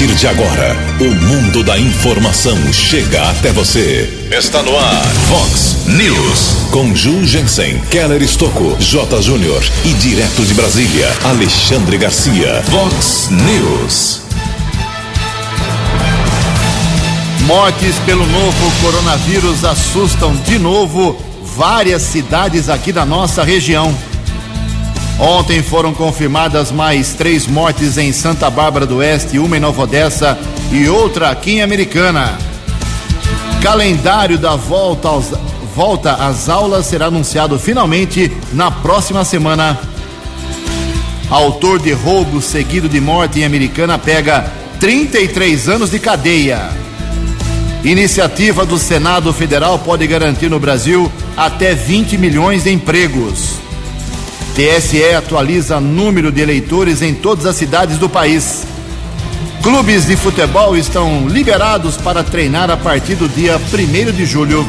partir de agora, o mundo da informação chega até você. Está no ar, Fox News. Com Ju Jensen, Keller Estocco, J. Júnior e direto de Brasília, Alexandre Garcia. Fox News. Mortes pelo novo coronavírus assustam de novo várias cidades aqui da nossa região. Ontem foram confirmadas mais três mortes em Santa Bárbara do Oeste, uma em Nova Odessa e outra aqui em Americana. Calendário da volta, aos, volta às aulas será anunciado finalmente na próxima semana. Autor de roubo seguido de morte em Americana pega 33 anos de cadeia. Iniciativa do Senado Federal pode garantir no Brasil até 20 milhões de empregos. TSE atualiza número de eleitores em todas as cidades do país. Clubes de futebol estão liberados para treinar a partir do dia 1 de julho.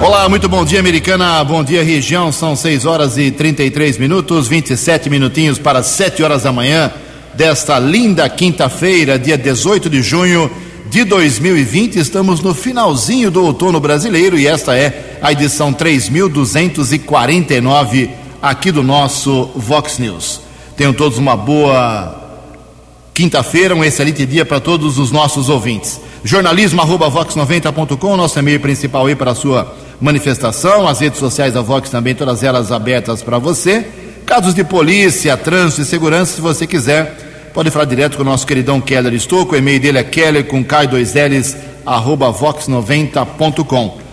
Olá, muito bom dia, americana. Bom dia, região. São 6 horas e 33 minutos, 27 minutinhos para 7 horas da manhã desta linda quinta-feira, dia 18 de junho de 2020. Estamos no finalzinho do outono brasileiro e esta é a edição 3249 aqui do nosso Vox News. Tenham todos uma boa quinta-feira, um excelente dia para todos os nossos ouvintes. Jornalismo arroba vox90.com, nosso e-mail principal aí para a sua manifestação, as redes sociais da Vox também, todas elas abertas para você. Casos de polícia, trânsito e segurança, se você quiser, pode falar direto com o nosso queridão Keller Estouco, o e-mail dele é keller com k2ls arroba vox90.com.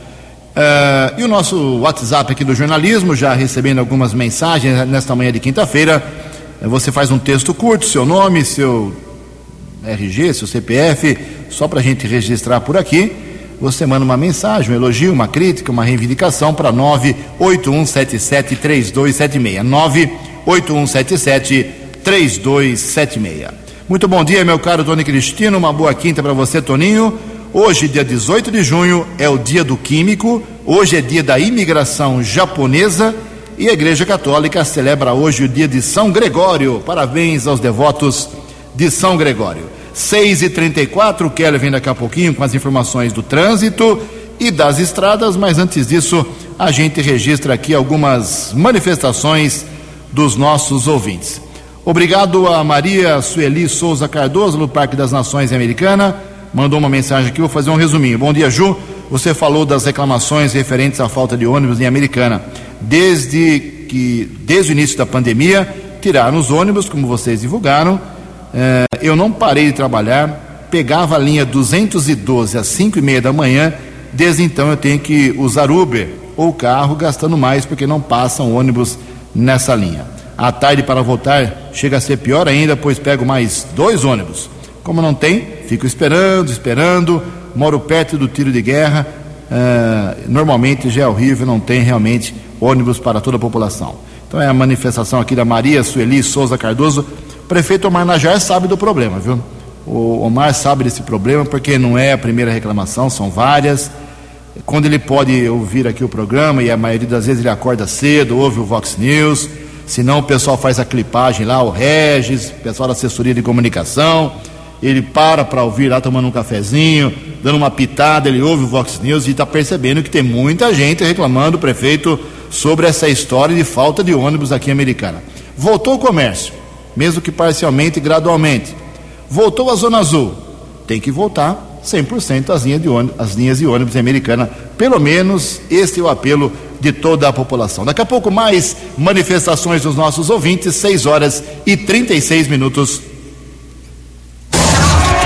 Uh, e o nosso WhatsApp aqui do jornalismo, já recebendo algumas mensagens nesta manhã de quinta-feira. Você faz um texto curto, seu nome, seu RG, seu CPF, só para a gente registrar por aqui. Você manda uma mensagem, um elogio, uma crítica, uma reivindicação para 981773276. 981773276. Muito bom dia, meu caro Tony Cristino. Uma boa quinta para você, Toninho. Hoje, dia 18 de junho, é o dia do químico, hoje é dia da imigração japonesa e a Igreja Católica celebra hoje o dia de São Gregório. Parabéns aos devotos de São Gregório. 6 e 34 o Keller vem daqui a pouquinho com as informações do trânsito e das estradas, mas antes disso, a gente registra aqui algumas manifestações dos nossos ouvintes. Obrigado a Maria Sueli Souza Cardoso, do Parque das Nações Americana mandou uma mensagem aqui, vou fazer um resuminho. Bom dia, Ju. Você falou das reclamações referentes à falta de ônibus em Americana. Desde que, desde o início da pandemia, tiraram os ônibus, como vocês divulgaram. É, eu não parei de trabalhar, pegava a linha 212 às 5 e meia da manhã. Desde então eu tenho que usar Uber ou carro, gastando mais porque não passam ônibus nessa linha. À tarde para voltar chega a ser pior ainda, pois pego mais dois ônibus. Como não tem, fico esperando, esperando, moro perto do tiro de guerra. Uh, normalmente já é horrível, não tem realmente ônibus para toda a população. Então é a manifestação aqui da Maria Sueli Souza Cardoso. O prefeito Omar Najar sabe do problema, viu? O Omar sabe desse problema porque não é a primeira reclamação, são várias. Quando ele pode ouvir aqui o programa, e a maioria das vezes ele acorda cedo, ouve o Vox News, senão o pessoal faz a clipagem lá, o Regis, o pessoal da assessoria de comunicação ele para para ouvir lá tomando um cafezinho, dando uma pitada, ele ouve o Vox News e está percebendo que tem muita gente reclamando, prefeito, sobre essa história de falta de ônibus aqui em Americana. Voltou o comércio, mesmo que parcialmente e gradualmente. Voltou a Zona Azul, tem que voltar 100% as linhas, de ônibus, as linhas de ônibus em Americana. Pelo menos este é o apelo de toda a população. Daqui a pouco mais manifestações dos nossos ouvintes, 6 horas e 36 minutos.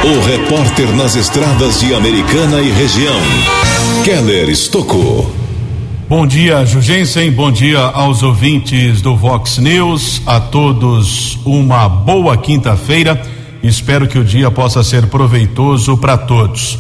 O repórter nas estradas de Americana e região, Keller Estocou. Bom dia, Jugensen. Bom dia aos ouvintes do Vox News. A todos uma boa quinta-feira. Espero que o dia possa ser proveitoso para todos.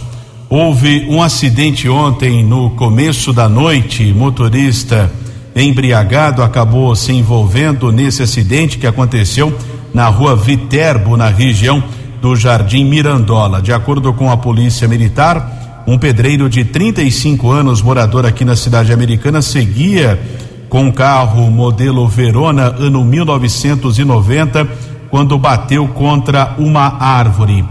Houve um acidente ontem no começo da noite. Motorista embriagado acabou se envolvendo nesse acidente que aconteceu na rua Viterbo, na região do Jardim Mirandola. De acordo com a Polícia Militar, um pedreiro de 35 anos, morador aqui na cidade americana, seguia com um carro modelo Verona, ano 1990, quando bateu contra uma árvore.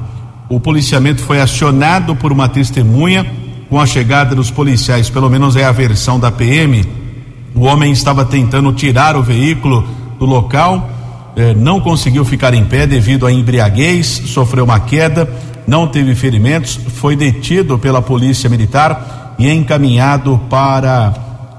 O policiamento foi acionado por uma testemunha com a chegada dos policiais, pelo menos é a versão da PM. O homem estava tentando tirar o veículo do local, eh, não conseguiu ficar em pé devido à embriaguez, sofreu uma queda, não teve ferimentos, foi detido pela polícia militar e encaminhado para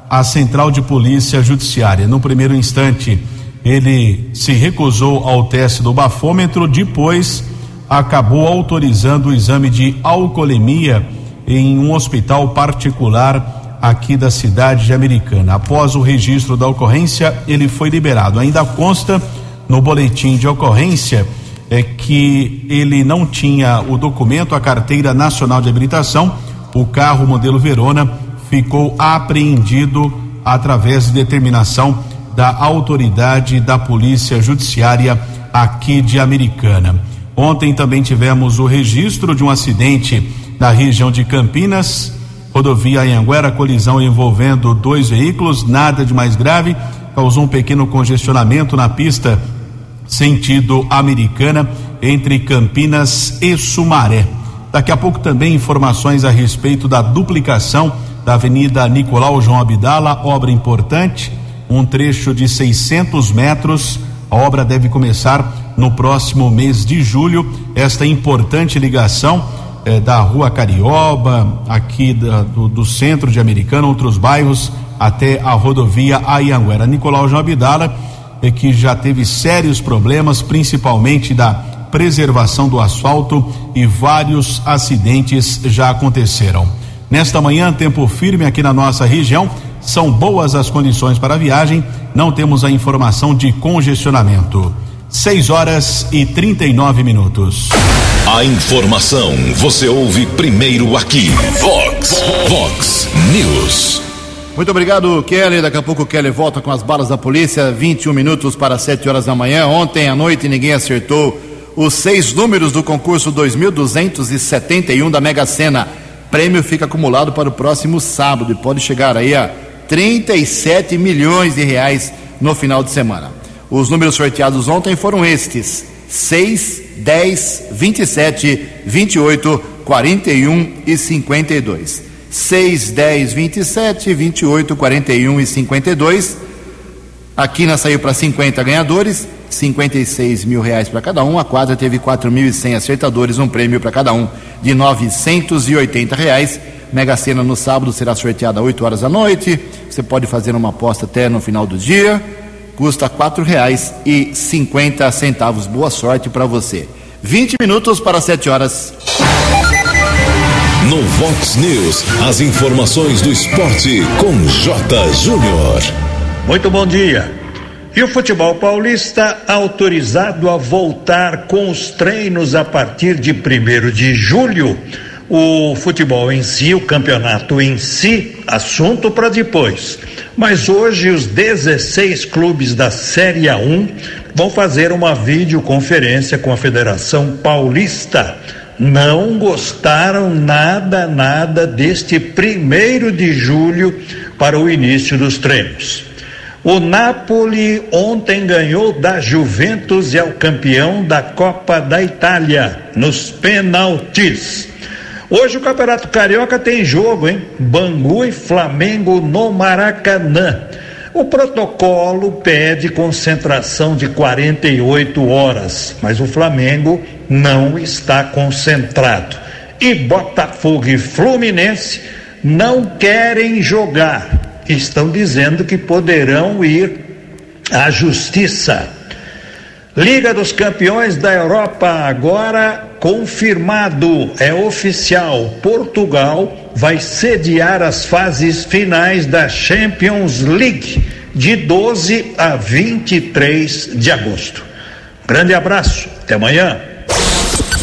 a central de polícia judiciária. No primeiro instante, ele se recusou ao teste do bafômetro, depois acabou autorizando o exame de alcoolemia em um hospital particular aqui da cidade de Americana. Após o registro da ocorrência, ele foi liberado. Ainda consta no boletim de ocorrência é que ele não tinha o documento, a carteira nacional de habilitação. O carro modelo Verona ficou apreendido através de determinação da autoridade da Polícia Judiciária aqui de Americana. Ontem também tivemos o registro de um acidente na região de Campinas, rodovia Anhanguera, colisão envolvendo dois veículos, nada de mais grave, causou um pequeno congestionamento na pista sentido Americana entre Campinas e Sumaré. Daqui a pouco também informações a respeito da duplicação da Avenida Nicolau João Abdala, obra importante um trecho de 600 metros. A obra deve começar no próximo mês de julho. Esta importante ligação eh, da Rua Carioba, aqui da, do, do, centro de Americana, outros bairros, até a rodovia Ayanguera. Nicolau João Abdala, que já teve sérios problemas, principalmente da preservação do asfalto e vários acidentes já aconteceram. Nesta manhã, tempo firme aqui na nossa região são boas as condições para a viagem, não temos a informação de congestionamento. 6 horas e 39 minutos. A informação você ouve primeiro aqui. Vox, Vox News. Muito obrigado, Kelly. Daqui a pouco o Kelly volta com as balas da polícia. 21 minutos para 7 horas da manhã. Ontem à noite ninguém acertou os seis números do concurso 2271 da Mega Sena. Prêmio fica acumulado para o próximo sábado e pode chegar aí a 37 milhões de reais no final de semana. Os números sorteados ontem foram estes: 6, 10, 27, 28, 41 e 52. 6, 10, 27, 28, 41 e 52. A quina saiu para 50 ganhadores, 56 mil reais para cada um. A quadra teve 4.100 acertadores, um prêmio para cada um de 980 reais. Mega Sena no sábado será sorteada às 8 horas da noite. Você pode fazer uma aposta até no final do dia. Custa cinquenta centavos. Boa sorte para você. 20 minutos para 7 horas. No Vox News, as informações do esporte com J. Júnior. Muito bom dia. E o futebol paulista autorizado a voltar com os treinos a partir de 1 de julho o futebol em si, o campeonato em si, assunto para depois. Mas hoje os 16 clubes da Série A1 vão fazer uma videoconferência com a Federação Paulista. Não gostaram nada, nada deste primeiro de julho para o início dos treinos. O Napoli ontem ganhou da Juventus e é o campeão da Copa da Itália nos penaltis. Hoje o Campeonato Carioca tem jogo, hein? Bangu e Flamengo no Maracanã. O protocolo pede concentração de 48 horas, mas o Flamengo não está concentrado. E Botafogo e Fluminense não querem jogar. Estão dizendo que poderão ir à justiça. Liga dos Campeões da Europa agora confirmado, é oficial. Portugal vai sediar as fases finais da Champions League de 12 a 23 de agosto. Grande abraço, até amanhã.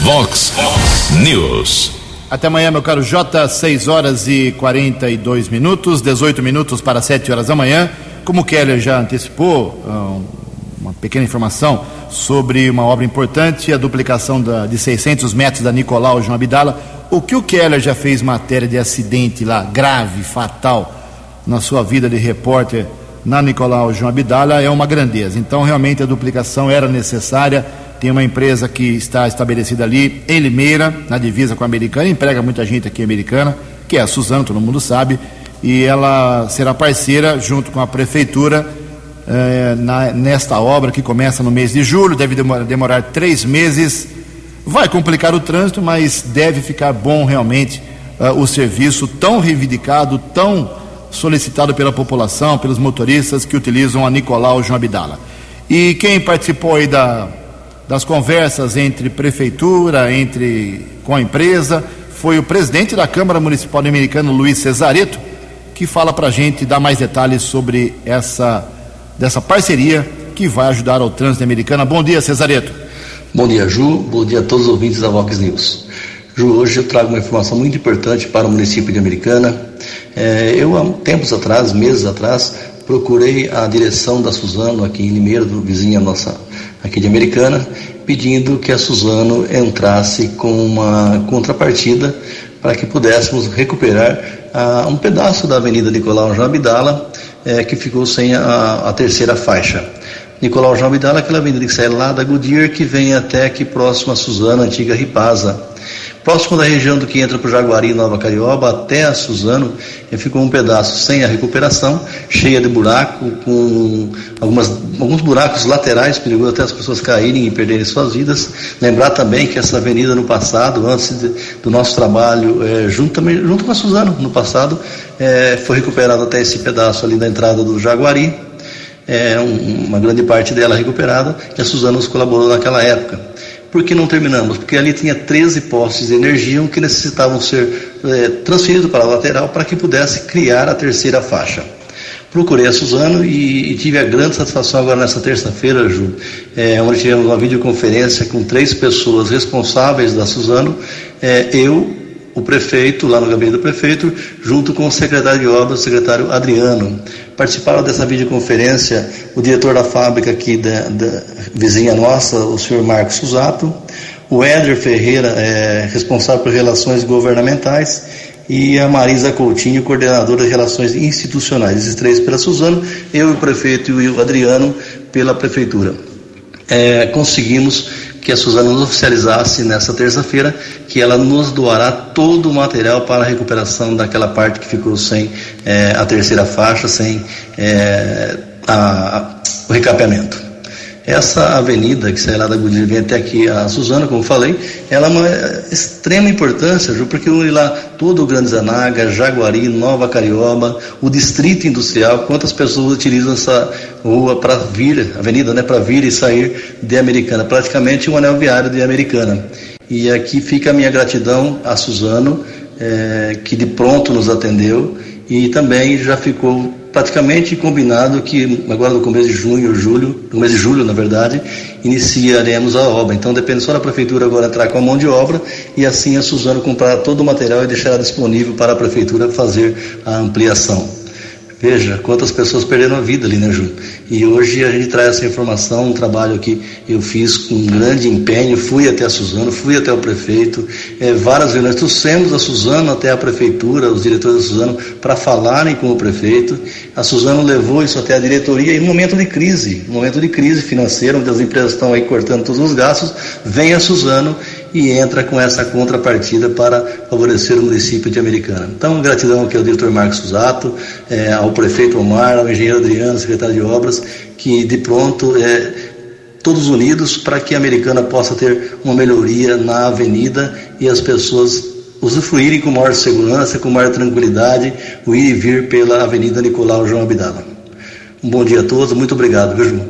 Vox News. Até amanhã, meu caro J, 6 horas e 42 minutos, 18 minutos para 7 horas da manhã. Como o Keller já antecipou, ah, uma pequena informação sobre uma obra importante, a duplicação da, de 600 metros da Nicolau João Abdala. O que o Keller já fez matéria de acidente lá, grave, fatal, na sua vida de repórter na Nicolau João Abdala, é uma grandeza. Então, realmente, a duplicação era necessária tem uma empresa que está estabelecida ali em Limeira, na divisa com a americana, emprega muita gente aqui americana, que é a Suzano, todo mundo sabe, e ela será parceira junto com a prefeitura eh, na, nesta obra que começa no mês de julho, deve demorar, demorar três meses. Vai complicar o trânsito, mas deve ficar bom realmente uh, o serviço tão reivindicado, tão solicitado pela população, pelos motoristas que utilizam a Nicolau João Abdala. E quem participou aí da, das conversas entre prefeitura, entre com a empresa, foi o presidente da Câmara Municipal Americana, Luiz Cesareto, que fala para a gente, dá mais detalhes sobre essa dessa parceria que vai ajudar ao trânsito Americana. Bom dia, Cesareto. Bom dia, Ju. Bom dia a todos os ouvintes da Vox News. Ju, hoje eu trago uma informação muito importante para o município de Americana. É, eu, há tempos atrás, meses atrás, procurei a direção da Suzano aqui em Limeira, vizinha nossa aqui de Americana, pedindo que a Suzano entrasse com uma contrapartida para que pudéssemos recuperar ah, um pedaço da Avenida Nicolau Jabidala, eh, que ficou sem a, a terceira faixa. Nicolau João Abdala, aquela avenida que sai lá da Goodyear, que vem até aqui próximo a Suzano, antiga Ripasa. Próximo da região do que entra para o Jaguari Nova Carioba até a Suzano, ficou um pedaço sem a recuperação, cheia de buraco, com algumas, alguns buracos laterais, perigoso até as pessoas caírem e perderem suas vidas. Lembrar também que essa avenida no passado, antes de, do nosso trabalho, é, junto, junto com a Suzano, no passado, é, foi recuperado até esse pedaço ali da entrada do Jaguari, é, um, uma grande parte dela recuperada, e a Suzano nos colaborou naquela época. Por que não terminamos? Porque ali tinha 13 postes de energia que necessitavam ser é, transferidos para a lateral para que pudesse criar a terceira faixa. Procurei a Suzano e, e tive a grande satisfação agora nessa terça-feira, Ju, é, onde tivemos uma videoconferência com três pessoas responsáveis da Suzano, é, eu, o prefeito, lá no gabinete do prefeito, junto com o secretário de obras, o secretário Adriano. Participaram dessa videoconferência o diretor da fábrica aqui da, da vizinha nossa, o senhor Marcos Suzato, o Éder Ferreira, é, responsável por relações governamentais, e a Marisa Coutinho, coordenadora de relações institucionais. Esses três pela Suzano, eu, o prefeito e o Adriano pela prefeitura. É, conseguimos que a Suzana nos oficializasse nessa terça-feira que ela nos doará todo o material para a recuperação daquela parte que ficou sem é, a terceira faixa, sem é, a, a, o recapeamento. Essa avenida que sai lá da Goodyear vem até aqui a Suzana, como falei, ela é uma extrema importância, porque une lá todo o Grande Zanaga, Jaguari, Nova Carioba, o Distrito Industrial, quantas pessoas utilizam essa rua para vir, avenida, né, para vir e sair de Americana, praticamente um anel viário de Americana. E aqui fica a minha gratidão a Suzano, é, que de pronto nos atendeu e também já ficou praticamente combinado que agora no começo de junho, julho, no mês de julho, na verdade, iniciaremos a obra. Então depende só da prefeitura agora entrar com a mão de obra e assim a Suzano comprar todo o material e deixar disponível para a prefeitura fazer a ampliação. Veja quantas pessoas perderam a vida ali, né, Ju? E hoje a gente traz essa informação, um trabalho que eu fiz com grande empenho, fui até a Suzano, fui até o prefeito, é, várias reuniões, trouxemos a Suzano até a prefeitura, os diretores da Suzano, para falarem com o prefeito. A Suzano levou isso até a diretoria em momento de crise, momento de crise financeira, onde as empresas estão aí cortando todos os gastos, vem a Suzano e entra com essa contrapartida para favorecer o município de Americana. Então, gratidão aqui ao diretor Marcos Suzato, é, ao prefeito Omar, ao engenheiro Adriano, secretário de obras, que de pronto é, todos unidos para que a Americana possa ter uma melhoria na avenida e as pessoas usufruírem com maior segurança, com maior tranquilidade, o ir e vir pela Avenida Nicolau João Abdala. Um bom dia a todos, muito obrigado, viu?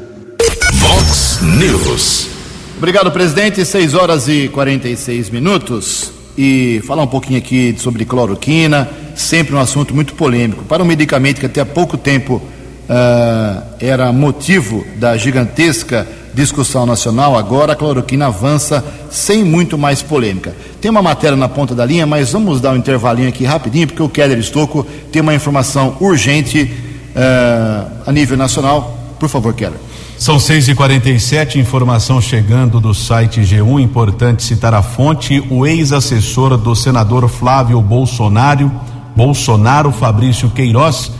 Vox News. Obrigado, presidente. 6 horas e 46 minutos. E falar um pouquinho aqui sobre cloroquina, sempre um assunto muito polêmico. Para um medicamento que até há pouco tempo uh, era motivo da gigantesca discussão nacional, agora a cloroquina avança sem muito mais polêmica. Tem uma matéria na ponta da linha, mas vamos dar um intervalinho aqui rapidinho, porque o Keller Estocco tem uma informação urgente uh, a nível nacional. Por favor, Keller. São 6 e 47 informação chegando do site G1. Importante citar a fonte. O ex-assessor do senador Flávio Bolsonaro, Bolsonaro Fabrício Queiroz,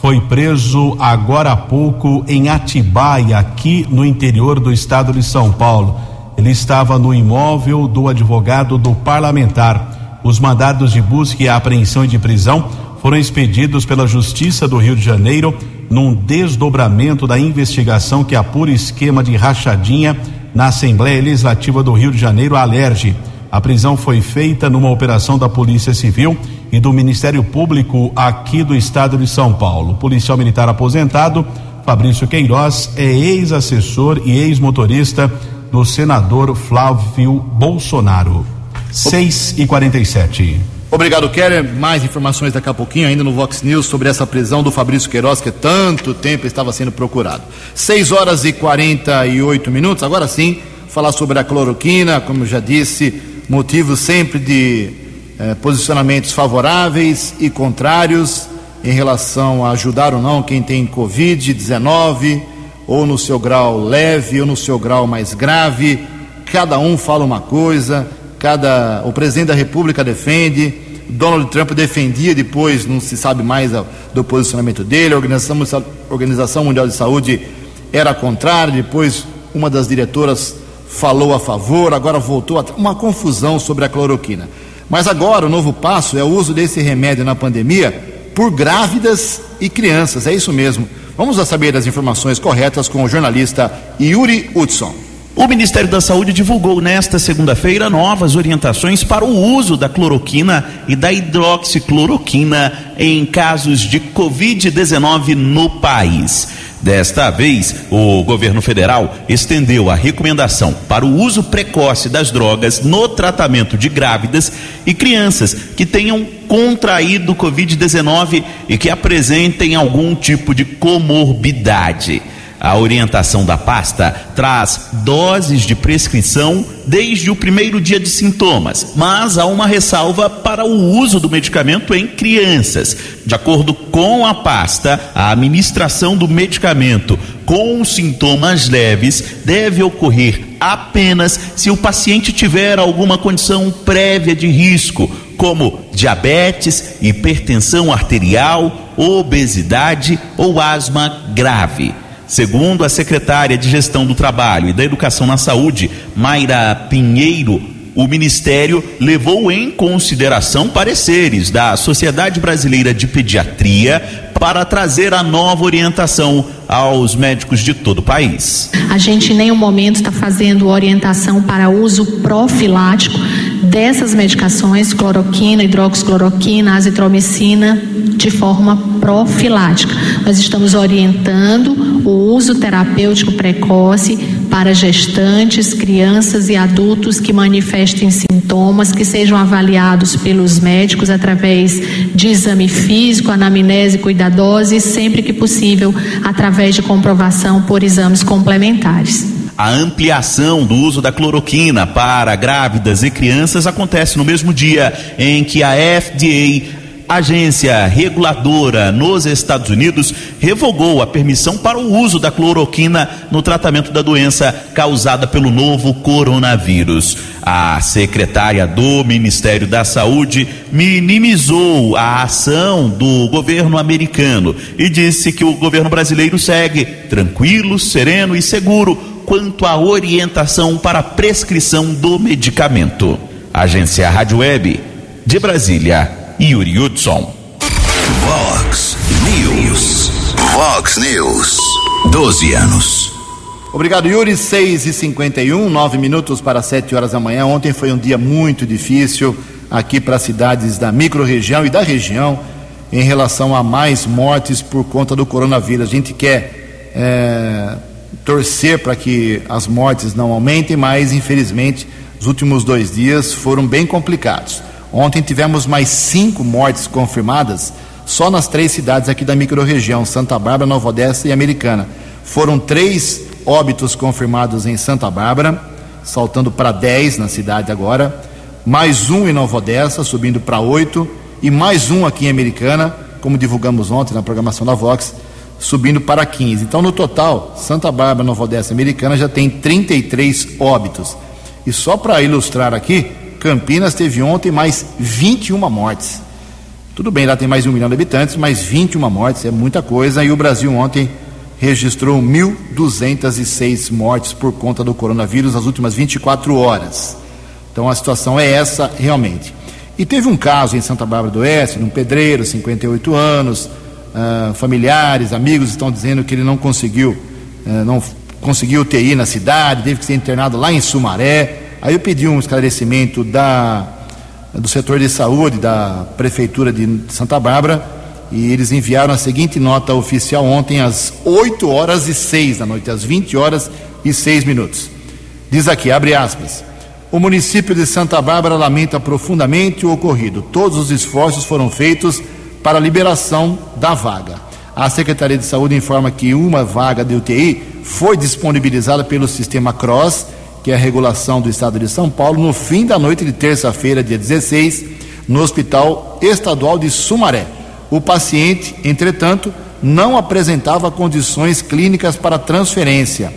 foi preso agora há pouco em Atibaia, aqui no interior do estado de São Paulo. Ele estava no imóvel do advogado do parlamentar. Os mandados de busca e apreensão e de prisão foram expedidos pela Justiça do Rio de Janeiro num desdobramento da investigação que apura esquema de rachadinha na Assembleia Legislativa do Rio de Janeiro, a Alerge. A prisão foi feita numa operação da Polícia Civil e do Ministério Público aqui do estado de São Paulo. Policial militar aposentado, Fabrício Queiroz, é ex-assessor e ex-motorista do senador Flávio Bolsonaro. 6 e 47 Obrigado, Keller. Mais informações daqui a pouquinho, ainda no Vox News, sobre essa prisão do Fabrício Queiroz, que tanto tempo estava sendo procurado. 6 horas e 48 minutos. Agora sim, falar sobre a cloroquina, como eu já disse, motivo sempre de eh, posicionamentos favoráveis e contrários em relação a ajudar ou não quem tem Covid-19, ou no seu grau leve, ou no seu grau mais grave. Cada um fala uma coisa, cada o presidente da República defende, Donald Trump defendia, depois não se sabe mais do posicionamento dele. A Organização, Organização Mundial de Saúde era contrária, depois uma das diretoras falou a favor, agora voltou a uma confusão sobre a cloroquina. Mas agora o novo passo é o uso desse remédio na pandemia por grávidas e crianças. É isso mesmo. Vamos a saber as informações corretas com o jornalista Yuri Hudson. O Ministério da Saúde divulgou nesta segunda-feira novas orientações para o uso da cloroquina e da hidroxicloroquina em casos de Covid-19 no país. Desta vez, o governo federal estendeu a recomendação para o uso precoce das drogas no tratamento de grávidas e crianças que tenham contraído Covid-19 e que apresentem algum tipo de comorbidade. A orientação da pasta traz doses de prescrição desde o primeiro dia de sintomas, mas há uma ressalva para o uso do medicamento em crianças. De acordo com a pasta, a administração do medicamento com sintomas leves deve ocorrer apenas se o paciente tiver alguma condição prévia de risco, como diabetes, hipertensão arterial, obesidade ou asma grave. Segundo a secretária de Gestão do Trabalho e da Educação na Saúde, Mayra Pinheiro, o Ministério levou em consideração pareceres da Sociedade Brasileira de Pediatria para trazer a nova orientação aos médicos de todo o país. A gente em nenhum momento está fazendo orientação para uso profilático dessas medicações, cloroquina, hidroxicloroquina, azitromicina, de forma profilática. Nós estamos orientando o uso terapêutico precoce para gestantes, crianças e adultos que manifestem sintomas, que sejam avaliados pelos médicos através de exame físico, anamnese cuidadosa e, sempre que possível, através de comprovação por exames complementares. A ampliação do uso da cloroquina para grávidas e crianças acontece no mesmo dia em que a FDA agência reguladora nos Estados Unidos revogou a permissão para o uso da cloroquina no tratamento da doença causada pelo novo coronavírus. A secretária do Ministério da Saúde minimizou a ação do governo americano e disse que o governo brasileiro segue tranquilo, sereno e seguro quanto à orientação para a prescrição do medicamento. Agência Rádio Web de Brasília, Yuri Hudson. Vox News. Vox News. 12 anos. Obrigado, Yuri. 6 e 51 9 minutos para 7 horas da manhã. Ontem foi um dia muito difícil aqui para as cidades da microrregião e da região em relação a mais mortes por conta do coronavírus. A gente quer é, torcer para que as mortes não aumentem, mas infelizmente os últimos dois dias foram bem complicados. Ontem tivemos mais cinco mortes confirmadas só nas três cidades aqui da microrregião, Santa Bárbara, Nova Odessa e Americana. Foram três óbitos confirmados em Santa Bárbara, saltando para dez na cidade agora, mais um em Nova Odessa, subindo para oito, e mais um aqui em Americana, como divulgamos ontem na programação da Vox, subindo para 15. Então, no total, Santa Bárbara, Nova Odessa Americana já tem 33 óbitos. E só para ilustrar aqui, Campinas teve ontem mais 21 mortes. Tudo bem, lá tem mais de um milhão de habitantes, mas 21 mortes é muita coisa. E o Brasil ontem registrou 1.206 mortes por conta do coronavírus nas últimas 24 horas. Então a situação é essa realmente. E teve um caso em Santa Bárbara do Oeste, de um pedreiro, 58 anos, uh, familiares, amigos estão dizendo que ele não conseguiu, uh, não conseguiu UTI na cidade, teve que ser internado lá em Sumaré. Aí eu pedi um esclarecimento da, do setor de saúde da Prefeitura de Santa Bárbara e eles enviaram a seguinte nota oficial ontem às 8 horas e 6 da noite, às 20 horas e 6 minutos. Diz aqui, abre aspas. O município de Santa Bárbara lamenta profundamente o ocorrido. Todos os esforços foram feitos para liberação da vaga. A Secretaria de Saúde informa que uma vaga de UTI foi disponibilizada pelo sistema CROSS, que é a regulação do estado de São Paulo, no fim da noite de terça-feira, dia 16, no Hospital Estadual de Sumaré. O paciente, entretanto, não apresentava condições clínicas para transferência.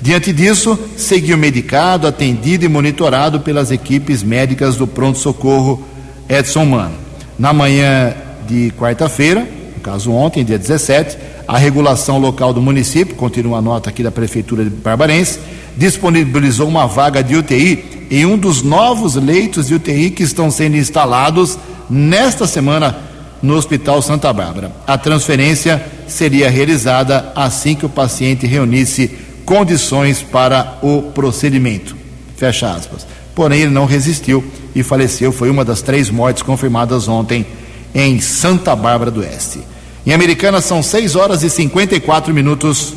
Diante disso, seguiu medicado, atendido e monitorado pelas equipes médicas do pronto-socorro Edson Mano. Na manhã de quarta-feira, no caso ontem, dia 17, a regulação local do município, continua a nota aqui da Prefeitura de Barbarense, disponibilizou uma vaga de UTI em um dos novos leitos de UTI que estão sendo instalados nesta semana no Hospital Santa Bárbara. A transferência seria realizada assim que o paciente reunisse condições para o procedimento. Fecha aspas. Porém, ele não resistiu e faleceu. Foi uma das três mortes confirmadas ontem em Santa Bárbara do Oeste. Em Americana são 6 horas e 54 minutos.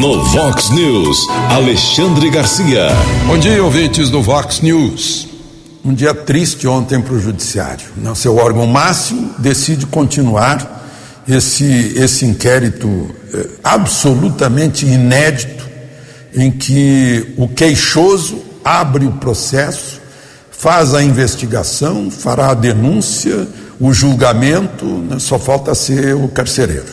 No Vox News, Alexandre Garcia. Bom dia, ouvintes do Vox News. Um dia triste ontem para o Judiciário. Não, seu órgão máximo decide continuar esse, esse inquérito eh, absolutamente inédito, em que o queixoso abre o processo, faz a investigação, fará a denúncia, o julgamento, né, só falta ser o carcereiro.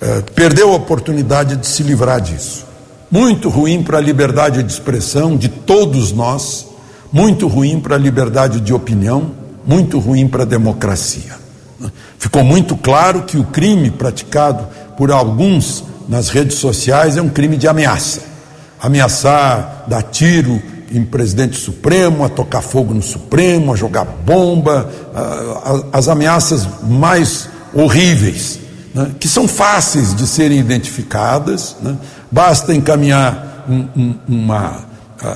Eh, perdeu a oportunidade de se livrar disso. Muito ruim para a liberdade de expressão de todos nós, muito ruim para a liberdade de opinião, muito ruim para a democracia. Ficou muito claro que o crime praticado por alguns nas redes sociais é um crime de ameaça. Ameaçar dar tiro em presidente Supremo, a tocar fogo no Supremo, a jogar bomba, as ameaças mais horríveis, né, que são fáceis de serem identificadas, né, basta encaminhar um, um, uma,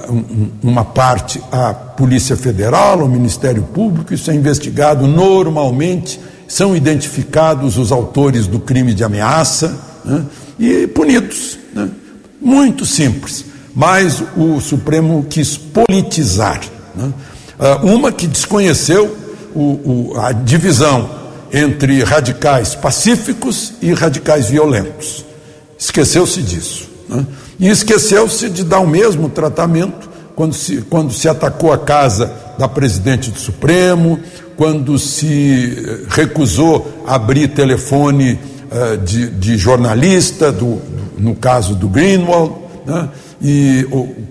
um, uma parte à Polícia Federal, ao Ministério Público, isso é investigado normalmente são identificados os autores do crime de ameaça né, e punidos. Né, muito simples. Mas o Supremo quis politizar. Né, ah, uma que desconheceu o, o, a divisão entre radicais pacíficos e radicais violentos. Esqueceu-se disso. Né, e esqueceu-se de dar o mesmo tratamento quando se, quando se atacou a casa da presidente do Supremo, quando se eh, recusou abrir telefone uh, de, de, jornalista, do, no caso do Greenwald, né? E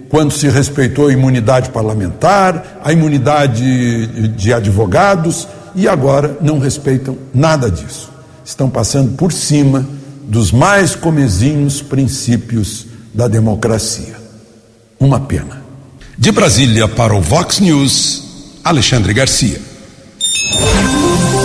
quando se respeitou a imunidade parlamentar, a imunidade de advogados, e agora não respeitam nada disso. Estão passando por cima dos mais comezinhos princípios da democracia. Uma pena. De Brasília para o Vox News, Alexandre Garcia.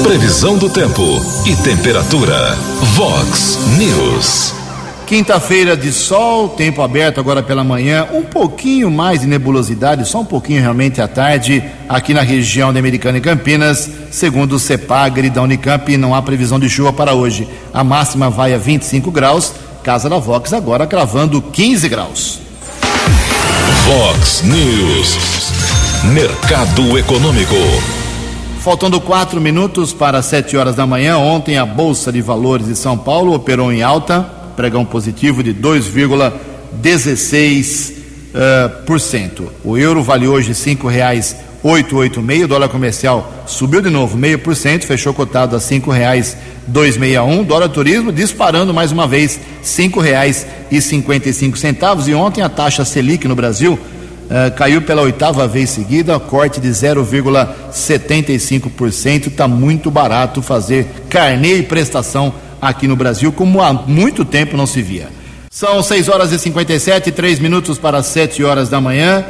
Previsão do tempo e temperatura. Vox News. Quinta-feira de sol, tempo aberto agora pela manhã, um pouquinho mais de nebulosidade, só um pouquinho realmente à tarde, aqui na região de Americana e Campinas, segundo o CEPAGRE da Unicamp, não há previsão de chuva para hoje. A máxima vai a 25 graus, Casa da Vox agora cravando 15 graus. Vox News, Mercado Econômico. Faltando quatro minutos para sete horas da manhã, ontem a Bolsa de Valores de São Paulo operou em alta, pregão positivo de 2,16%. Uh, por cento. O euro vale hoje oito oito meio, dólar comercial subiu de novo meio por cento, fechou cotado a meia um, dólar turismo disparando mais uma vez cinco reais e cinquenta e e ontem a taxa Selic no Brasil Uh, caiu pela oitava vez seguida, corte de 0,75%. Está muito barato fazer carnê e prestação aqui no Brasil, como há muito tempo não se via. São 6 horas e 57, 3 minutos para 7 horas da manhã.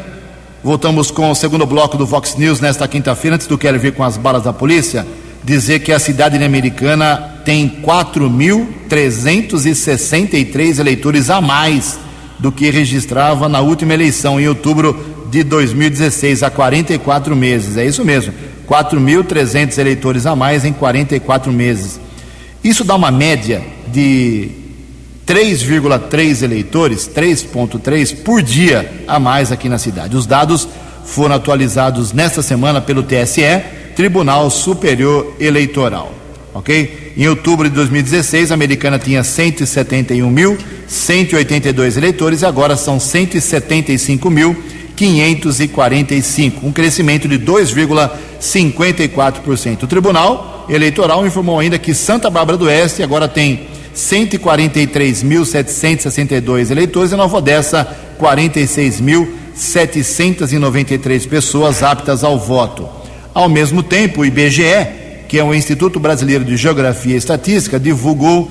Voltamos com o segundo bloco do Vox News nesta quinta-feira. Antes do Quero Ver com as balas da polícia, dizer que a cidade americana tem 4.363 eleitores a mais do que registrava na última eleição, em outubro de 2016, há 44 meses. É isso mesmo, 4.300 eleitores a mais em 44 meses. Isso dá uma média de 3,3 eleitores, 3,3 por dia a mais aqui na cidade. Os dados foram atualizados nesta semana pelo TSE, Tribunal Superior Eleitoral. Ok? Em outubro de 2016, a americana tinha 171.182 eleitores e agora são 175.545, um crescimento de 2,54%. O Tribunal Eleitoral informou ainda que Santa Bárbara do Oeste agora tem 143.762 eleitores e Nova Odessa 46.793 pessoas aptas ao voto. Ao mesmo tempo, o IBGE, que é o Instituto Brasileiro de Geografia e Estatística, divulgou uh,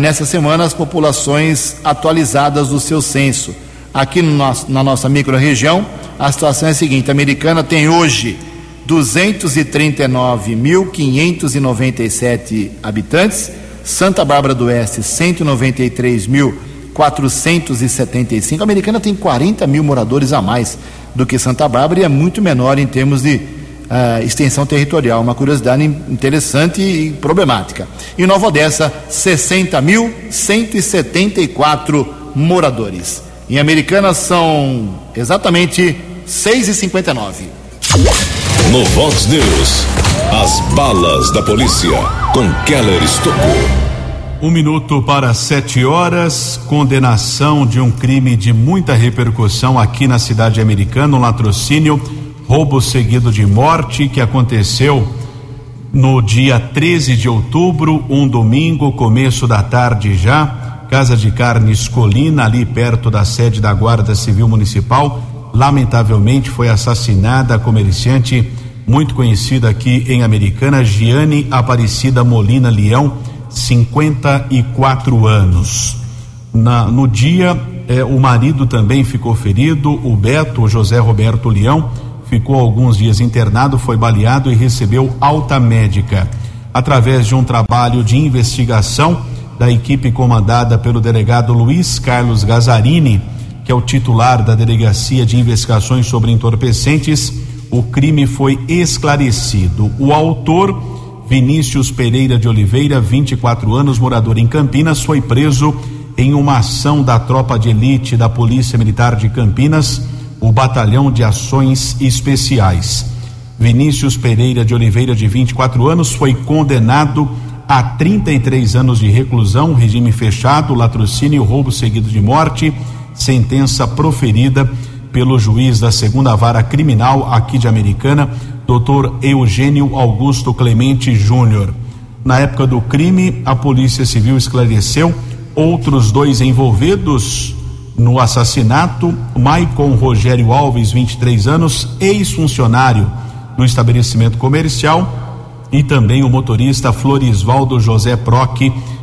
nessa semana as populações atualizadas do seu censo. Aqui no nosso, na nossa microrregião, a situação é a seguinte: a americana tem hoje 239.597 habitantes Santa Bárbara do Oeste, 193.475. A Americana tem 40 mil moradores a mais do que Santa Bárbara e é muito menor em termos de uh, extensão territorial. Uma curiosidade interessante e problemática. E Nova Odessa, 60.174 moradores. Em Americana são exatamente 6,59. No Vox News, as balas da polícia com Keller Estocou. Um minuto para sete horas. Condenação de um crime de muita repercussão aqui na cidade americana, um latrocínio, roubo seguido de morte que aconteceu no dia 13 de outubro, um domingo, começo da tarde já. Casa de Carnes Colina, ali perto da sede da Guarda Civil Municipal. Lamentavelmente foi assassinada a comerciante muito conhecida aqui em Americana, Giane Aparecida Molina Leão, 54 anos. Na, no dia, eh, o marido também ficou ferido, o Beto, José Roberto Leão, ficou alguns dias internado, foi baleado e recebeu alta médica. Através de um trabalho de investigação da equipe comandada pelo delegado Luiz Carlos Gazarini, que é o titular da Delegacia de Investigações sobre Entorpecentes, o crime foi esclarecido. O autor, Vinícius Pereira de Oliveira, 24 anos, morador em Campinas, foi preso em uma ação da tropa de elite da Polícia Militar de Campinas, o Batalhão de Ações Especiais. Vinícius Pereira de Oliveira, de 24 anos, foi condenado a 33 anos de reclusão, regime fechado, latrocínio, roubo seguido de morte, sentença proferida pelo juiz da segunda vara criminal aqui de Americana, Dr. Eugênio Augusto Clemente Júnior. Na época do crime, a Polícia Civil esclareceu outros dois envolvidos no assassinato: Maicon Rogério Alves, 23 anos, ex-funcionário do estabelecimento comercial, e também o motorista Florisvaldo José Proc,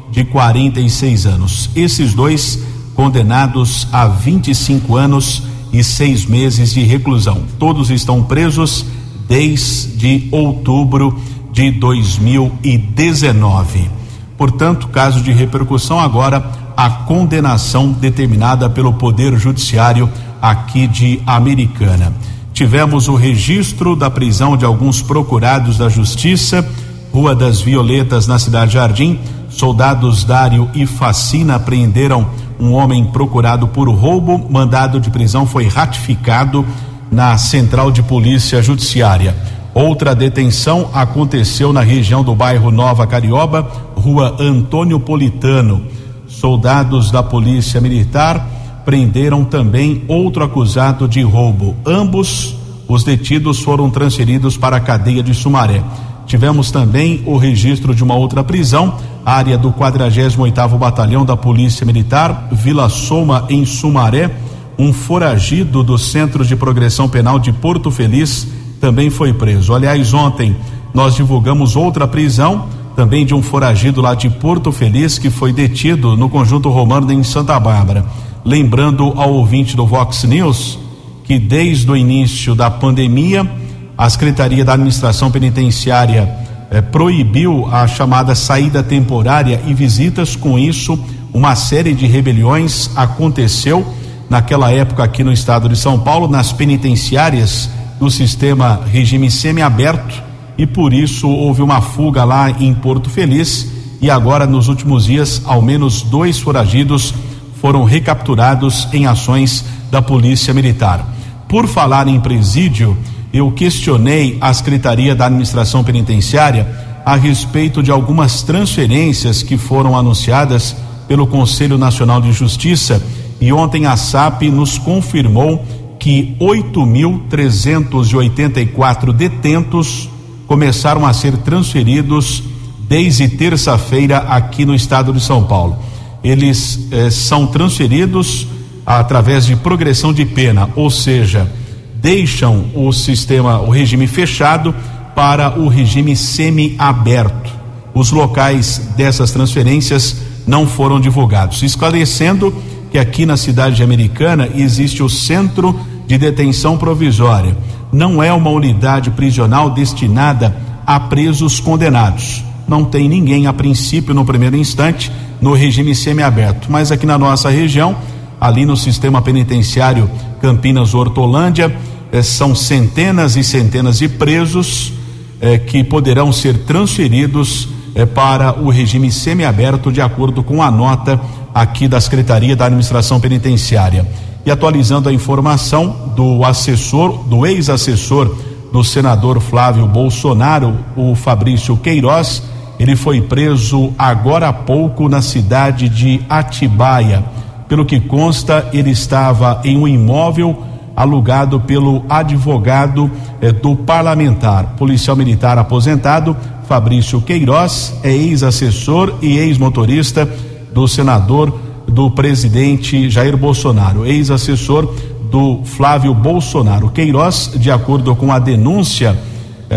de 46 anos. Esses dois condenados a 25 anos e seis meses de reclusão. Todos estão presos desde outubro de 2019. Portanto, caso de repercussão agora a condenação determinada pelo Poder Judiciário aqui de Americana. Tivemos o registro da prisão de alguns procurados da Justiça, Rua das Violetas, na Cidade Jardim. Soldados Dário e Facina apreenderam um homem procurado por roubo. Mandado de prisão foi ratificado na Central de Polícia Judiciária. Outra detenção aconteceu na região do bairro Nova Carioba, rua Antônio Politano. Soldados da Polícia Militar prenderam também outro acusado de roubo. Ambos os detidos foram transferidos para a cadeia de Sumaré. Tivemos também o registro de uma outra prisão, área do 48º Batalhão da Polícia Militar, Vila Soma, em Sumaré. Um foragido do Centro de Progressão Penal de Porto Feliz também foi preso. Aliás, ontem nós divulgamos outra prisão também de um foragido lá de Porto Feliz que foi detido no conjunto romano em Santa Bárbara. Lembrando ao ouvinte do Vox News que desde o início da pandemia, a Secretaria da Administração Penitenciária eh, proibiu a chamada saída temporária e visitas. Com isso, uma série de rebeliões aconteceu naquela época aqui no estado de São Paulo, nas penitenciárias do sistema regime semiaberto, e por isso houve uma fuga lá em Porto Feliz. E agora, nos últimos dias, ao menos dois foragidos foram recapturados em ações da Polícia Militar. Por falar em presídio, eu questionei a Secretaria da Administração Penitenciária a respeito de algumas transferências que foram anunciadas pelo Conselho Nacional de Justiça e ontem a SAP nos confirmou que 8.384 detentos começaram a ser transferidos desde terça-feira aqui no estado de São Paulo eles eh, são transferidos através de progressão de pena, ou seja, deixam o sistema, o regime fechado para o regime semi-aberto. Os locais dessas transferências não foram divulgados, esclarecendo que aqui na cidade americana existe o Centro de Detenção Provisória. Não é uma unidade prisional destinada a presos condenados. Não tem ninguém, a princípio, no primeiro instante, no regime semiaberto. Mas aqui na nossa região, ali no sistema penitenciário Campinas Hortolândia, eh, são centenas e centenas de presos eh, que poderão ser transferidos eh, para o regime semiaberto, de acordo com a nota aqui da Secretaria da Administração Penitenciária. E atualizando a informação do assessor, do ex-assessor do senador Flávio Bolsonaro, o Fabrício Queiroz, ele foi preso agora há pouco na cidade de Atibaia. Pelo que consta, ele estava em um imóvel alugado pelo advogado eh, do parlamentar, policial militar aposentado, Fabrício Queiroz, é ex-assessor e ex-motorista do senador do presidente Jair Bolsonaro, ex-assessor do Flávio Bolsonaro. Queiroz, de acordo com a denúncia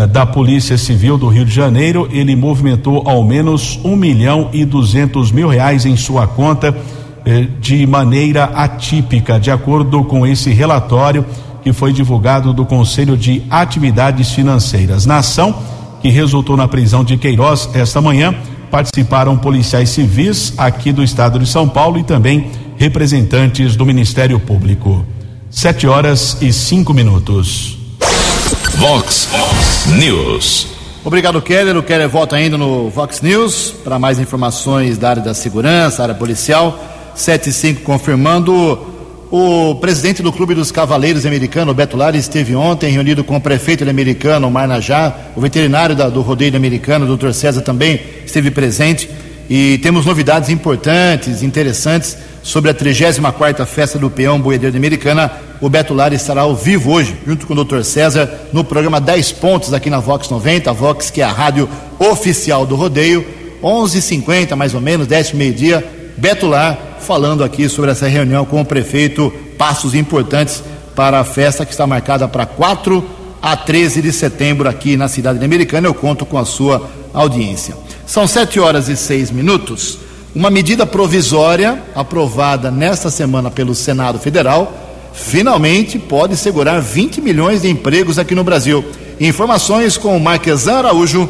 da Polícia Civil do Rio de Janeiro, ele movimentou ao menos um milhão e duzentos mil reais em sua conta eh, de maneira atípica, de acordo com esse relatório que foi divulgado do Conselho de Atividades Financeiras. Na ação que resultou na prisão de Queiroz esta manhã, participaram policiais civis aqui do estado de São Paulo e também representantes do Ministério Público. Sete horas e cinco minutos. Vox News. Obrigado, Keller. O Keller volta ainda no Vox News para mais informações da área da segurança, área policial. 7 e 5 confirmando. O presidente do Clube dos Cavaleiros Americano, Beto Lara, esteve ontem reunido com o prefeito americano, Marnajá, o veterinário da, do rodeio americano, o doutor César, também esteve presente. E temos novidades importantes, interessantes sobre a 34ª Festa do Peão Boiadeiro de Americana. O Beto Lara estará ao vivo hoje, junto com o Dr. César, no programa 10 Pontos aqui na Vox 90, a Vox que é a rádio oficial do rodeio, 11h50 mais ou menos, 10 meio-dia, Beto Lar falando aqui sobre essa reunião com o prefeito, passos importantes para a festa que está marcada para 4 a 13 de setembro aqui na cidade de Americana. Eu conto com a sua audiência. São sete horas e seis minutos. Uma medida provisória aprovada nesta semana pelo Senado Federal finalmente pode segurar 20 milhões de empregos aqui no Brasil. Informações com o Marquesan Araújo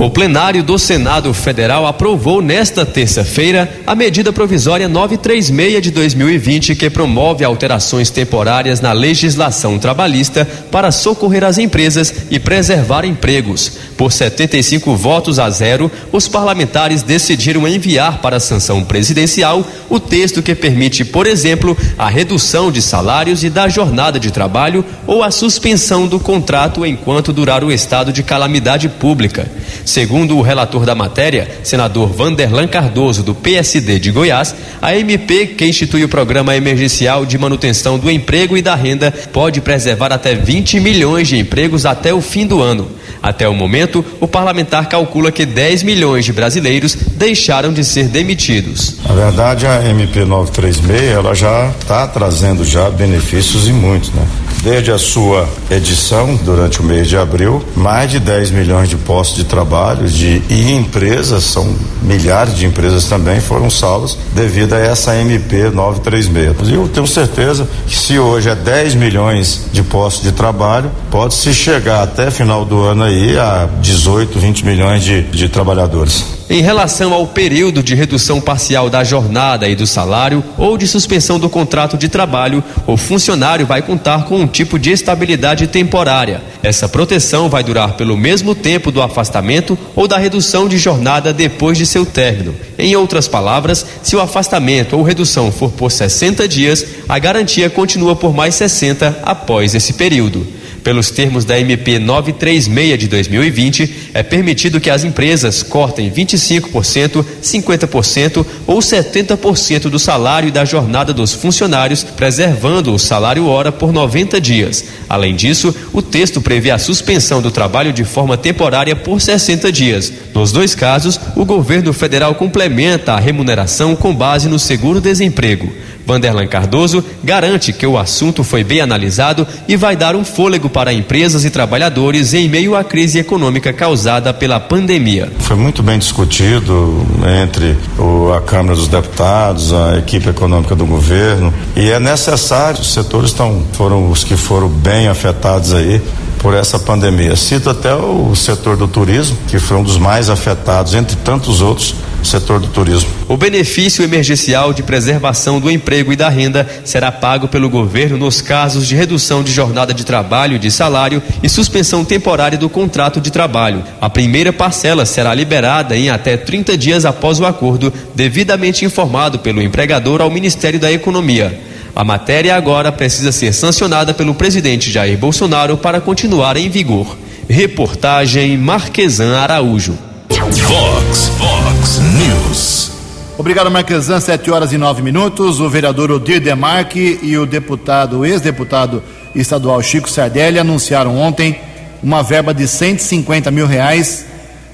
o plenário do Senado Federal aprovou nesta terça-feira a medida provisória 936 de 2020 que promove alterações temporárias na legislação trabalhista para socorrer as empresas e preservar empregos. Por 75 votos a zero, os parlamentares decidiram enviar para a sanção presidencial o texto que permite, por exemplo, a redução de salários e da jornada de trabalho ou a suspensão do contrato enquanto durar o estado de calamidade pública. Segundo o relator da matéria, senador Vanderlan Cardoso, do PSD de Goiás, a MP, que institui o Programa Emergencial de Manutenção do Emprego e da Renda, pode preservar até 20 milhões de empregos até o fim do ano. Até o momento, o parlamentar calcula que 10 milhões de brasileiros deixaram de ser demitidos. Na verdade, a MP 936 ela já está trazendo já benefícios e muitos, né? Desde a sua edição, durante o mês de abril, mais de 10 milhões de postos de trabalho de, e empresas, são milhares de empresas também, foram salvas devido a essa MP 936. E eu tenho certeza que se hoje é 10 milhões de postos de trabalho, pode-se chegar até final do ano aí a 18, 20 milhões de, de trabalhadores. Em relação ao período de redução parcial da jornada e do salário ou de suspensão do contrato de trabalho, o funcionário vai contar com um tipo de estabilidade temporária. Essa proteção vai durar pelo mesmo tempo do afastamento ou da redução de jornada depois de seu término. Em outras palavras, se o afastamento ou redução for por 60 dias, a garantia continua por mais 60 após esse período. Pelos termos da MP 936 de 2020, é permitido que as empresas cortem 25%, 50% ou 70% do salário e da jornada dos funcionários, preservando o salário hora por 90 dias. Além disso, o texto prevê a suspensão do trabalho de forma temporária por 60 dias. Nos dois casos, o governo federal complementa a remuneração com base no seguro-desemprego. Vanderlan Cardoso garante que o assunto foi bem analisado e vai dar um fôlego para empresas e trabalhadores em meio à crise econômica causada pela pandemia. Foi muito bem discutido entre o, a Câmara dos Deputados, a equipe econômica do governo e é necessário. Os setores estão, foram os que foram bem afetados aí por essa pandemia. Cito até o setor do turismo, que foi um dos mais afetados, entre tantos outros, setor do turismo. O benefício emergencial de preservação do emprego e da renda será pago pelo governo nos casos de redução de jornada de trabalho, de salário e suspensão temporária do contrato de trabalho. A primeira parcela será liberada em até 30 dias após o acordo, devidamente informado pelo empregador ao Ministério da Economia. A matéria agora precisa ser sancionada pelo presidente Jair Bolsonaro para continuar em vigor. Reportagem Marquesan Araújo. Vox, Vox News. Obrigado, Marquesan. Sete horas e nove minutos. O vereador Odir Demarque e o deputado, o ex-deputado estadual Chico Sardelli anunciaram ontem uma verba de 150 mil reais.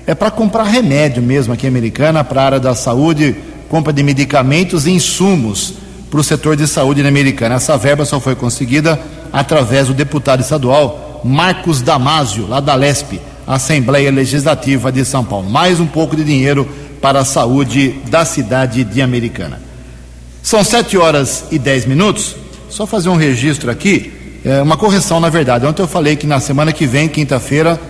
É para comprar remédio mesmo aqui em Americana, para a área da saúde, compra de medicamentos e insumos para o setor de saúde na Americana. Essa verba só foi conseguida através do deputado estadual Marcos Damásio, lá da LESP, Assembleia Legislativa de São Paulo. Mais um pouco de dinheiro para a saúde da cidade de Americana. São sete horas e dez minutos. Só fazer um registro aqui, é, uma correção na verdade. Ontem eu falei que na semana que vem, quinta-feira,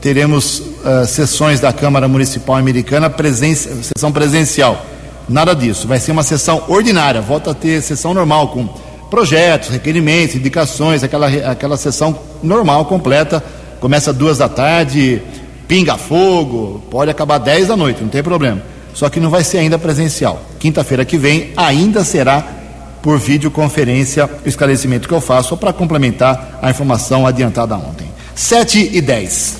teremos uh, sessões da Câmara Municipal Americana, presen sessão presencial. Nada disso. Vai ser uma sessão ordinária. Volta a ter sessão normal com projetos, requerimentos, indicações, aquela, aquela sessão normal, completa. Começa duas da tarde, pinga fogo, pode acabar dez da noite, não tem problema. Só que não vai ser ainda presencial. Quinta-feira que vem ainda será por videoconferência o esclarecimento que eu faço, só para complementar a informação adiantada ontem. 7 e 10.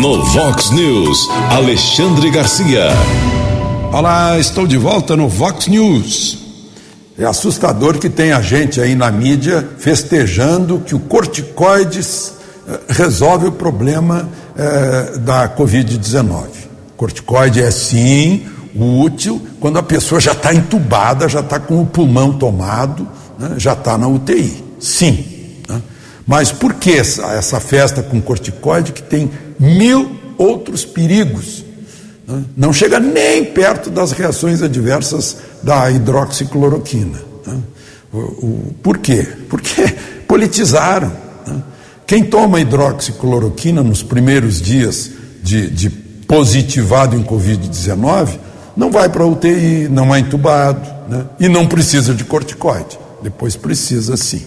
No Vox News, Alexandre Garcia. Olá, estou de volta no Vox News. É assustador que tem a gente aí na mídia festejando que o corticoides eh, resolve o problema eh, da Covid-19. Corticoide é sim útil quando a pessoa já está entubada, já está com o pulmão tomado, né, já está na UTI. Sim. Né? Mas por que essa, essa festa com corticoide que tem mil outros perigos? Né? não chega nem perto das reações adversas da hidroxicloroquina. Né? Por quê? Porque politizaram. Né? Quem toma hidroxicloroquina nos primeiros dias de, de positivado em Covid-19 não vai para UTI, não é entubado né? e não precisa de corticoide. Depois precisa sim.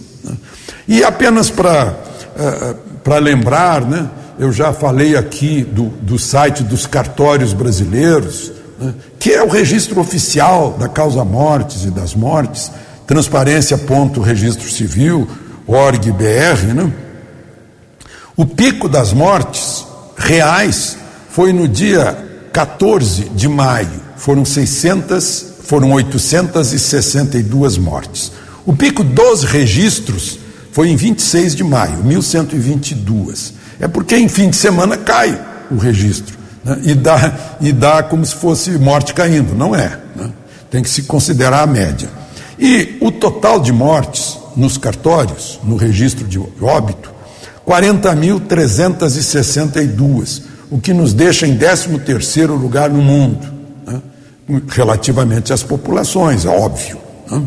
E apenas para uh, para lembrar, né? Eu já falei aqui do, do site dos cartórios brasileiros, né, que é o registro oficial da causa mortes e das mortes, transparência.registrocivil.org.br, né? O pico das mortes reais foi no dia 14 de maio, foram 600, foram 862 mortes. O pico dos registros foi em 26 de maio, 1122. É porque em fim de semana cai o registro né? e, dá, e dá como se fosse morte caindo. Não é. Né? Tem que se considerar a média. E o total de mortes nos cartórios, no registro de óbito, 40.362, o que nos deixa em 13º lugar no mundo, né? relativamente às populações, é óbvio. Né?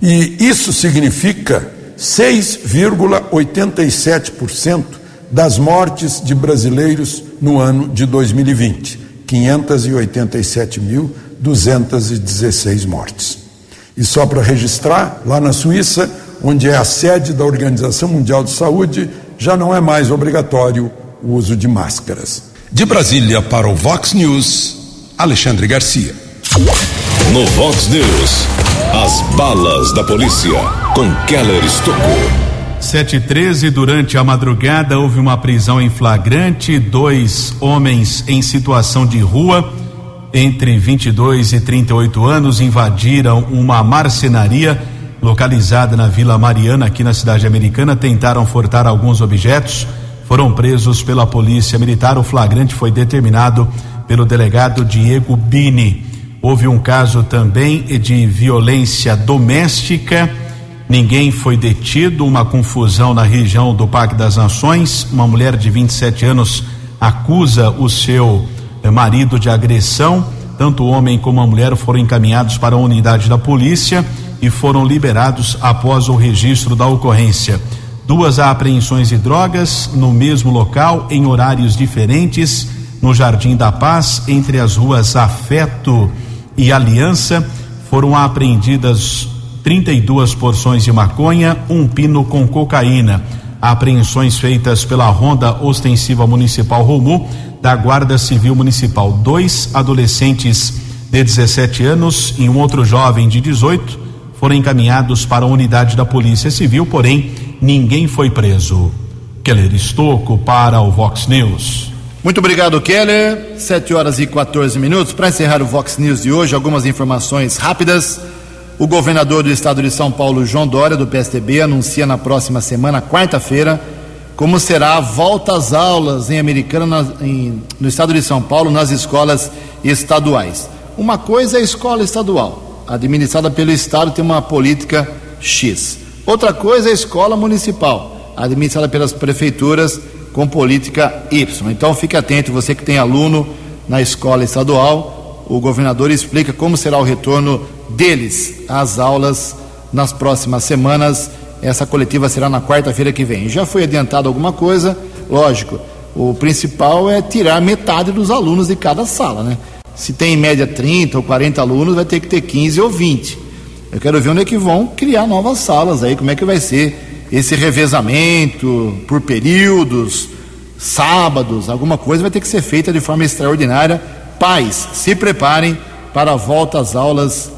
E isso significa 6,87% das mortes de brasileiros no ano de 2020, 587.216 mortes. E só para registrar, lá na Suíça, onde é a sede da Organização Mundial de Saúde, já não é mais obrigatório o uso de máscaras. De Brasília para o Vox News, Alexandre Garcia. No Vox News, as balas da polícia com Keller Estocou. 713, durante a madrugada houve uma prisão em flagrante, dois homens em situação de rua, entre 22 e 38 anos, invadiram uma marcenaria localizada na Vila Mariana, aqui na cidade americana, tentaram furtar alguns objetos, foram presos pela polícia militar. O flagrante foi determinado pelo delegado Diego Bini. Houve um caso também de violência doméstica Ninguém foi detido, uma confusão na região do Parque das Nações. Uma mulher de 27 anos acusa o seu eh, marido de agressão. Tanto o homem como a mulher foram encaminhados para a unidade da polícia e foram liberados após o registro da ocorrência. Duas apreensões de drogas no mesmo local, em horários diferentes, no Jardim da Paz, entre as ruas Afeto e Aliança. Foram apreendidas 32 porções de maconha, um pino com cocaína. Apreensões feitas pela Ronda Ostensiva Municipal Romu da Guarda Civil Municipal. Dois adolescentes de 17 anos e um outro jovem de 18 foram encaminhados para a unidade da Polícia Civil, porém ninguém foi preso. Keller Estocco para o Vox News. Muito obrigado, Keller. 7 horas e 14 minutos. Para encerrar o Vox News de hoje, algumas informações rápidas. O governador do estado de São Paulo, João Dória, do PSDB, anuncia na próxima semana, quarta-feira, como será a volta às aulas em Americana, na, em, no estado de São Paulo, nas escolas estaduais. Uma coisa é a escola estadual, administrada pelo estado, tem uma política X. Outra coisa é a escola municipal, administrada pelas prefeituras, com política Y. Então fique atento, você que tem aluno na escola estadual, o governador explica como será o retorno deles às aulas nas próximas semanas. Essa coletiva será na quarta-feira que vem. Já foi adiantado alguma coisa, lógico. O principal é tirar metade dos alunos de cada sala, né? Se tem em média 30 ou 40 alunos, vai ter que ter 15 ou 20. Eu quero ver onde é que vão criar novas salas aí, como é que vai ser esse revezamento por períodos, sábados, alguma coisa vai ter que ser feita de forma extraordinária. Pais, se preparem para a volta às aulas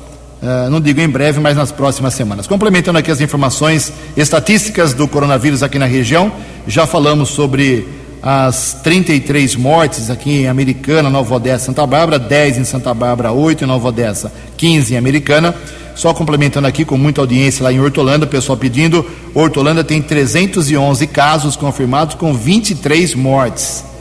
Uh, não digo em breve, mas nas próximas semanas. Complementando aqui as informações estatísticas do coronavírus aqui na região, já falamos sobre as 33 mortes aqui em Americana, Nova Odessa, Santa Bárbara, 10 em Santa Bárbara, 8 em Nova Odessa, 15 em Americana. Só complementando aqui com muita audiência lá em Hortolândia, o pessoal pedindo, Hortolândia tem 311 casos confirmados com 23 mortes.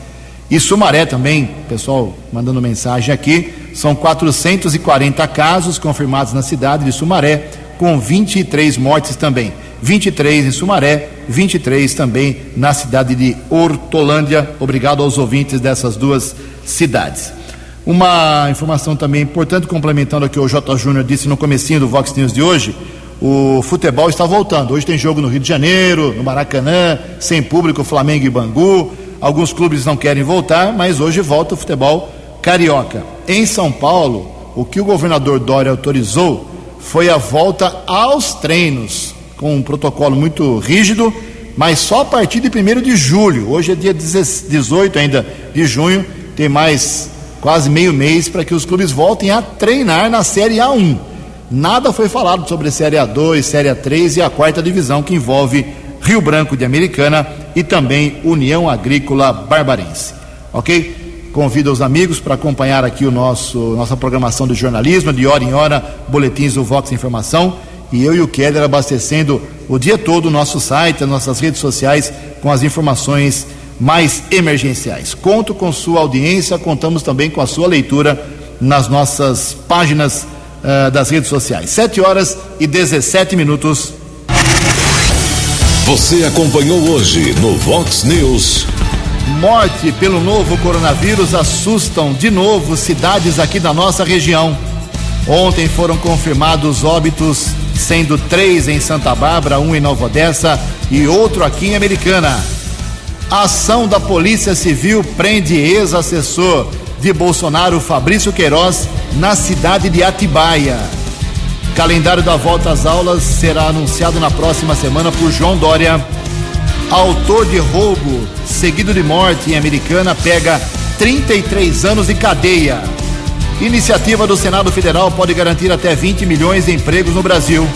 E Sumaré também, pessoal mandando mensagem aqui, são 440 casos confirmados na cidade de Sumaré, com 23 mortes também. 23 em Sumaré, 23 também na cidade de Hortolândia. Obrigado aos ouvintes dessas duas cidades. Uma informação também importante, complementando aqui o J. Júnior disse no comecinho do Vox News de hoje, o futebol está voltando. Hoje tem jogo no Rio de Janeiro, no Maracanã, sem público, Flamengo e Bangu. Alguns clubes não querem voltar, mas hoje volta o futebol carioca. Em São Paulo, o que o governador Dória autorizou foi a volta aos treinos, com um protocolo muito rígido, mas só a partir de 1 de julho. Hoje é dia 18 ainda de junho, tem mais quase meio mês para que os clubes voltem a treinar na Série A1. Nada foi falado sobre Série A2, Série A3 e a quarta divisão que envolve Rio Branco de Americana e também União Agrícola Barbarense. Ok? Convido os amigos para acompanhar aqui o nosso nossa programação de jornalismo, de hora em hora, boletins do Vox Informação. E eu e o Keller abastecendo o dia todo o nosso site, as nossas redes sociais, com as informações mais emergenciais. Conto com sua audiência, contamos também com a sua leitura nas nossas páginas uh, das redes sociais. 7 horas e 17 minutos. Você acompanhou hoje no Vox News. Morte pelo novo coronavírus assustam de novo cidades aqui da nossa região. Ontem foram confirmados óbitos, sendo três em Santa Bárbara, um em Nova Odessa e outro aqui em Americana. A ação da Polícia Civil prende ex-assessor de Bolsonaro, Fabrício Queiroz, na cidade de Atibaia. Calendário da volta às aulas será anunciado na próxima semana por João Dória. Autor de roubo seguido de morte em Americana pega 33 anos de cadeia. Iniciativa do Senado Federal pode garantir até 20 milhões de empregos no Brasil.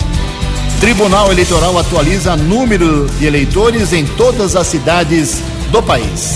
Tribunal Eleitoral atualiza número de eleitores em todas as cidades do país.